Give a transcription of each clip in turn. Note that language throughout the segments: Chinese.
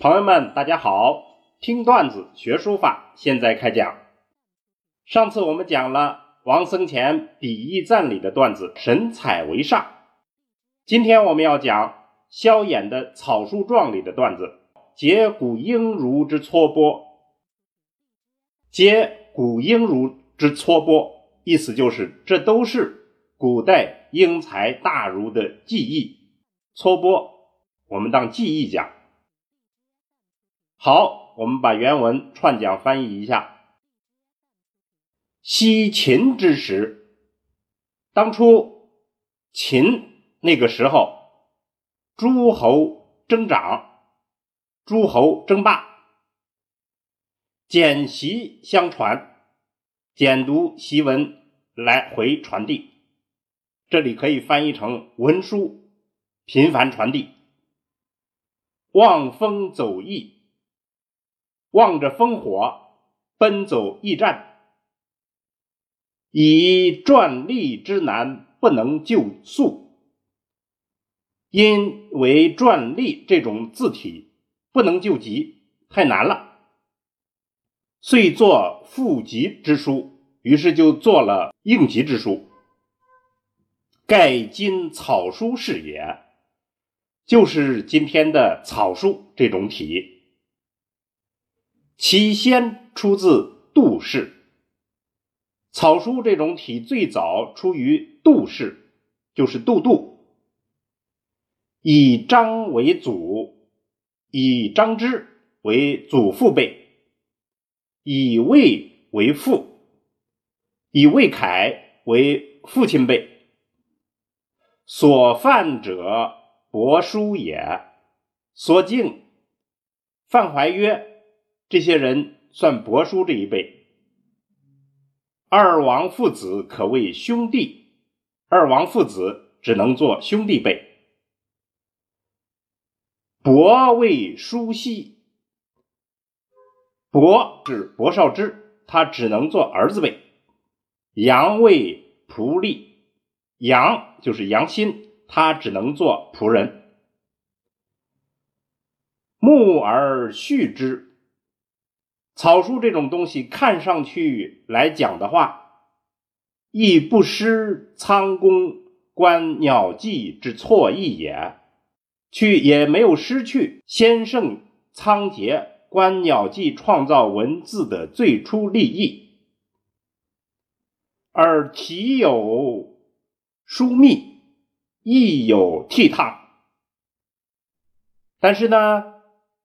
朋友们，大家好！听段子学书法，现在开讲。上次我们讲了王僧虔笔意赞里的段子“神采为上”，今天我们要讲萧衍的草书状里的段子“结古应如之撮拨”。结古应如之撮拨，意思就是这都是古代英才大儒的技艺。撮拨，我们当技艺讲。好，我们把原文串讲翻译一下。西秦之时，当初秦那个时候，诸侯争长，诸侯争霸，简习相传，简读檄文来回传递。这里可以翻译成文书频繁传递，望风走驿。望着烽火，奔走驿站，以篆隶之难不能就速，因为篆隶这种字体不能救急，太难了，遂作复急之书，于是就做了应急之书。盖今草书是也，就是今天的草书这种体。其先出自杜氏，草书这种体最早出于杜氏，就是杜度。以张为祖，以张之为祖父辈，以魏为父，以魏凯为父亲辈。所犯者伯叔也，所敬范怀曰。这些人算伯叔这一辈，二王父子可谓兄弟，二王父子只能做兄弟辈。伯为叔息，伯是伯少之，他只能做儿子辈。杨为仆隶，杨就是杨新，他只能做仆人。木而畜之。草书这种东西，看上去来讲的话，亦不失仓公观鸟迹之错意也，去也没有失去先圣仓颉观鸟迹创造文字的最初立意，而体有疏密，亦有倜傥，但是呢，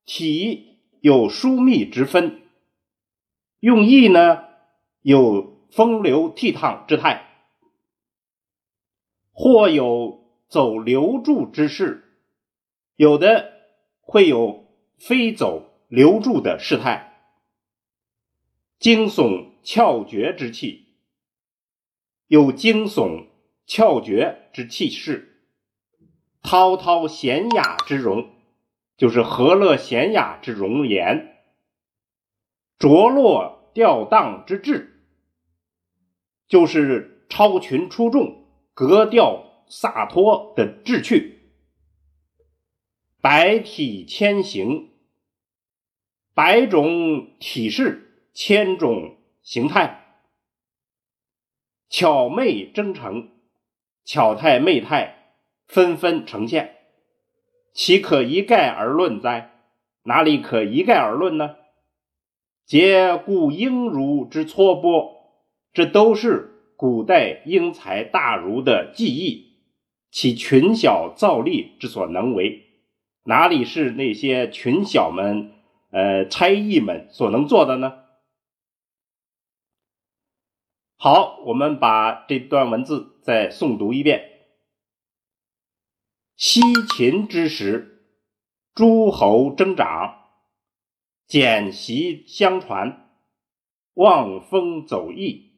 体有疏密之分。用意呢，有风流倜傥之态，或有走流注之势，有的会有飞走流注的事态，惊悚峭绝之气，有惊悚峭绝之气势，滔滔闲雅之容，就是和乐闲雅之容颜。着落吊荡之志，就是超群出众、格调洒脱的志趣；百体千形，百种体式，千种形态，巧媚真诚，巧态媚态纷纷呈现，岂可一概而论哉？哪里可一概而论呢？皆故英儒之撮拨，这都是古代英才大儒的技艺，其群小造吏之所能为，哪里是那些群小们、呃差役们所能做的呢？好，我们把这段文字再诵读一遍。西秦之时，诸侯争长。简习相传，望风走驿，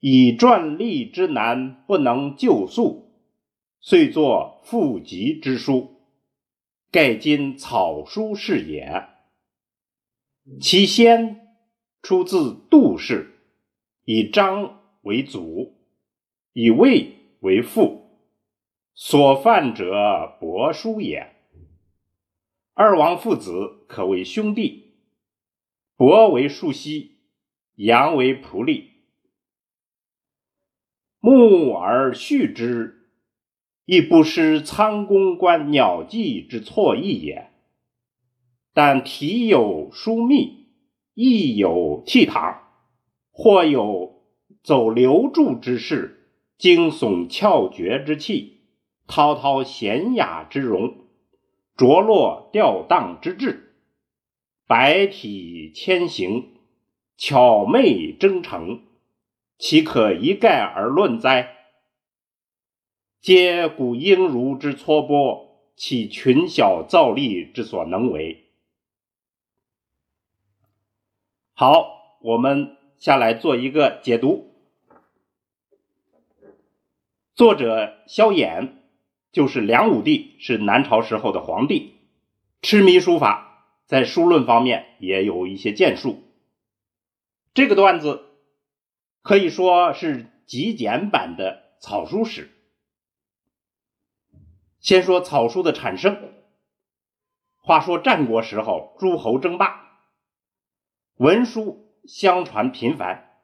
以篆隶之难不能就速，遂作复急之书。盖今草书是也。其先出自杜氏，以张为祖，以魏为父，所犯者伯叔也。二王父子可谓兄弟，伯为树溪，阳为仆隶。慕而恤之，亦不失仓公观鸟迹之错意也。但体有疏密，亦有倜傥，或有走流注之势，惊悚峭绝之气，滔滔闲雅之容，着落吊荡之志，百体千形，巧媚争成，岂可一概而论哉？皆古英儒之撮拨，其群小造吏之所能为。好，我们下来做一个解读。作者萧衍就是梁武帝，是南朝时候的皇帝，痴迷书法，在书论方面也有一些建树。这个段子可以说是极简版的草书史。先说草书的产生。话说战国时候，诸侯争霸。文书相传频繁，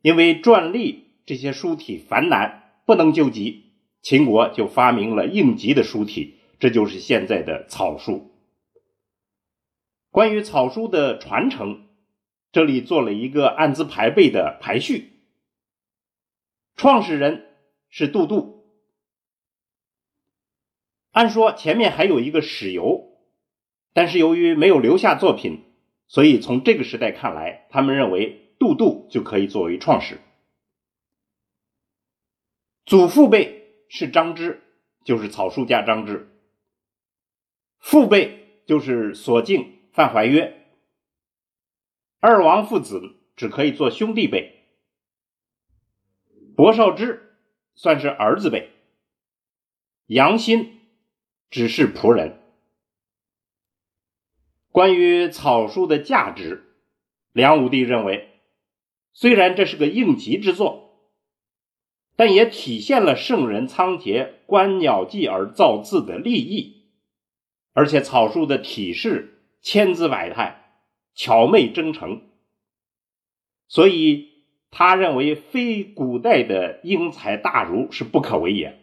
因为篆隶这些书体繁难，不能救急，秦国就发明了应急的书体，这就是现在的草书。关于草书的传承，这里做了一个按字排辈的排序。创始人是杜度，按说前面还有一个史游，但是由于没有留下作品。所以从这个时代看来，他们认为杜度就可以作为创始。祖父辈是张芝，就是草书家张芝；父辈就是索敬、范怀约。二王父子只可以做兄弟辈。薄少之算是儿子辈。杨欣只是仆人。关于草书的价值，梁武帝认为，虽然这是个应急之作，但也体现了圣人仓颉观鸟迹而造字的立意，而且草书的体式千姿百态，巧媚真诚，所以他认为非古代的英才大儒是不可为也。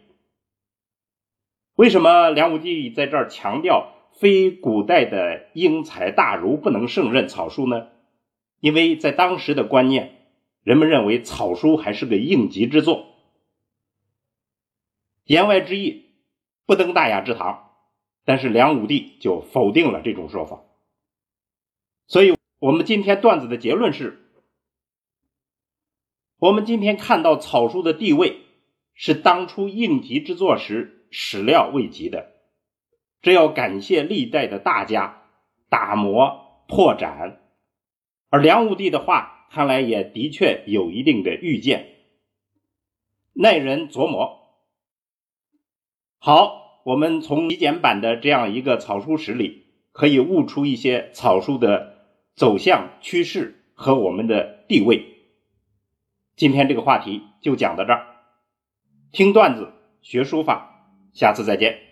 为什么梁武帝在这儿强调？非古代的英才大儒不能胜任草书呢？因为在当时的观念，人们认为草书还是个应急之作。言外之意，不登大雅之堂。但是梁武帝就否定了这种说法。所以，我们今天段子的结论是：我们今天看到草书的地位，是当初应急之作时始料未及的。这要感谢历代的大家打磨破绽，而梁武帝的话看来也的确有一定的预见，耐人琢磨。好，我们从极简版的这样一个草书史里，可以悟出一些草书的走向趋势和我们的地位。今天这个话题就讲到这儿，听段子学书法，下次再见。